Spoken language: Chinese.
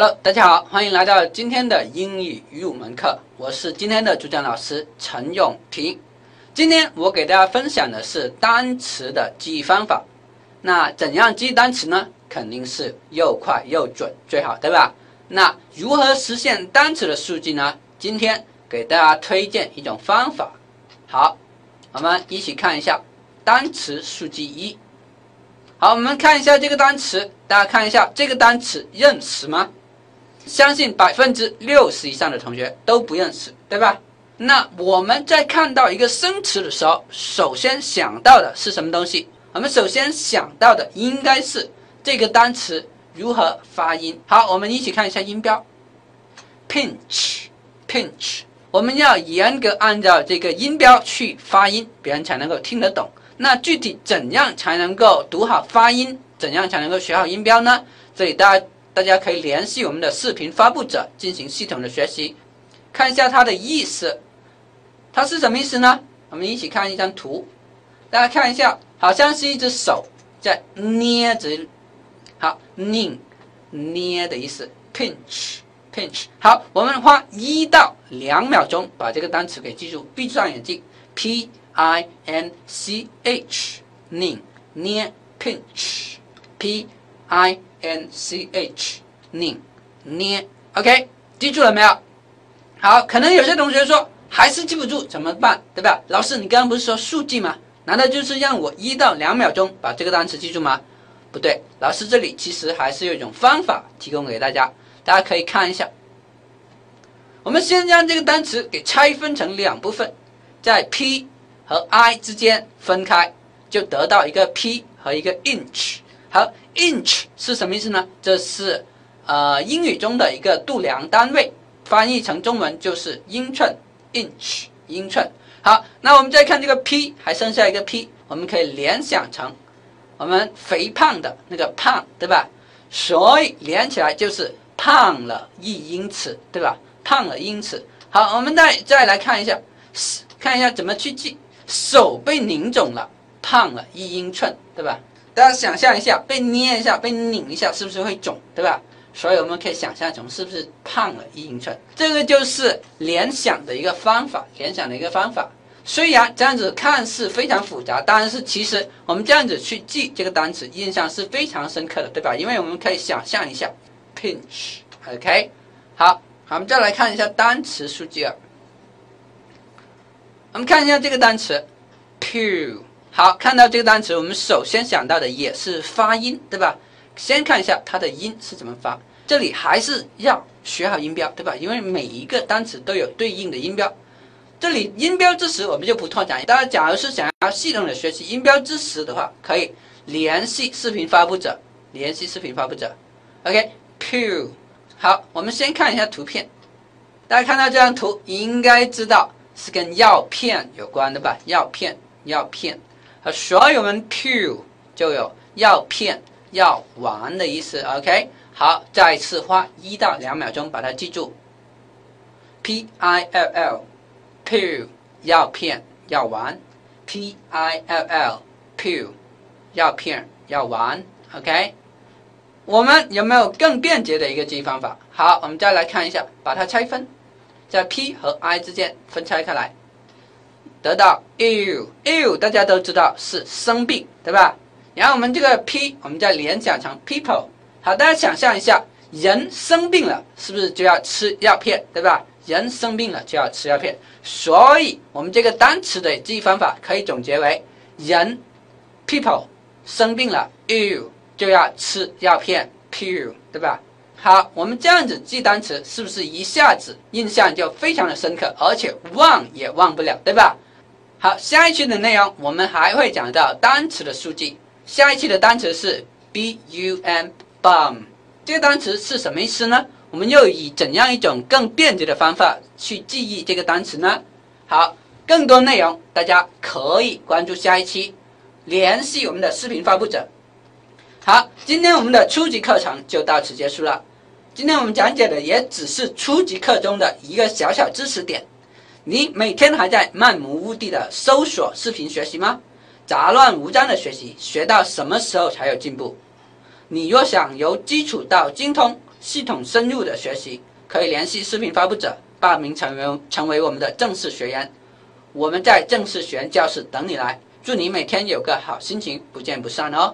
Hello，大家好，欢迎来到今天的英语入门课。我是今天的主讲老师陈永平。今天我给大家分享的是单词的记忆方法。那怎样记单词呢？肯定是又快又准最好，对吧？那如何实现单词的速记呢？今天给大家推荐一种方法。好，我们一起看一下单词速记一。好，我们看一下这个单词，大家看一下这个单词认识吗？相信百分之六十以上的同学都不认识，对吧？那我们在看到一个生词的时候，首先想到的是什么东西？我们首先想到的应该是这个单词如何发音。好，我们一起看一下音标，pinch，pinch，我们要严格按照这个音标去发音，别人才能够听得懂。那具体怎样才能够读好发音？怎样才能够学好音标呢？这里大家。大家可以联系我们的视频发布者进行系统的学习，看一下它的意思，它是什么意思呢？我们一起看一张图，大家看一下，好像是一只手在捏着，好，拧，捏的意思，pinch，pinch。好，我们花一到两秒钟把这个单词给记住，闭上眼睛，p i n c h，拧，捏，pinch，p i。n c h 拧捏，OK，记住了没有？好，可能有些同学说还是记不住，怎么办？对吧？老师，你刚刚不是说速记吗？难道就是让我一到两秒钟把这个单词记住吗？不对，老师这里其实还是有一种方法提供给大家，大家可以看一下。我们先将这个单词给拆分成两部分，在 p 和 i 之间分开，就得到一个 p 和一个 inch。好，inch 是什么意思呢？这是呃英语中的一个度量单位，翻译成中文就是英寸，inch 英寸。好，那我们再看这个 p，还剩下一个 p，我们可以联想成我们肥胖的那个胖，对吧？所以连起来就是胖了一英尺，对吧？胖了一英尺。好，我们再再来看一下，看一下怎么去记，手被拧肿了，胖了一英寸，对吧？大家想象一下，被捏一下，被拧一下，是不是会肿，对吧？所以我们可以想象成是不是胖了一英寸？这个就是联想的一个方法，联想的一个方法。虽然这样子看似非常复杂，但是其实我们这样子去记这个单词，印象是非常深刻的，对吧？因为我们可以想象一下，pinch，OK，好，好，我们再来看一下单词数据二，我们看一下这个单词，pew。好，看到这个单词，我们首先想到的也是发音，对吧？先看一下它的音是怎么发。这里还是要学好音标，对吧？因为每一个单词都有对应的音标。这里音标知识我们就不拓展。大家假如是想要系统的学习音标知识的话，可以联系视频发布者，联系视频发布者。OK，噗。好，我们先看一下图片。大家看到这张图，应该知道是跟药片有关的吧？药片，药片。所以我们 p u 就有药片、药丸的意思。OK，好，再次花一到两秒钟把它记住。P I L L，pill 药片、药丸。P I L L，pill 药片、药丸。OK，我们有没有更便捷的一个记忆方法？好，我们再来看一下，把它拆分，在 P 和 I 之间分拆开来。得到 ill，ill 大家都知道是生病，对吧？然后我们这个 p，我们再联想成 people。好，大家想象一下，人生病了，是不是就要吃药片，对吧？人生病了就要吃药片，所以我们这个单词的记忆方法可以总结为：人 people 生病了，ill 就要吃药片，pill，对吧？好，我们这样子记单词，是不是一下子印象就非常的深刻，而且忘也忘不了，对吧？好，下一期的内容我们还会讲到单词的数据。下一期的单词是 b u m bum，这个单词是什么意思呢？我们又以怎样一种更便捷的方法去记忆这个单词呢？好，更多内容大家可以关注下一期，联系我们的视频发布者。好，今天我们的初级课程就到此结束了。今天我们讲解的也只是初级课中的一个小小知识点。你每天还在漫无目的的搜索视频学习吗？杂乱无章的学习，学到什么时候才有进步？你若想由基础到精通，系统深入的学习，可以联系视频发布者报名成为成为我们的正式学员。我们在正式学员教室等你来，祝你每天有个好心情，不见不散哦。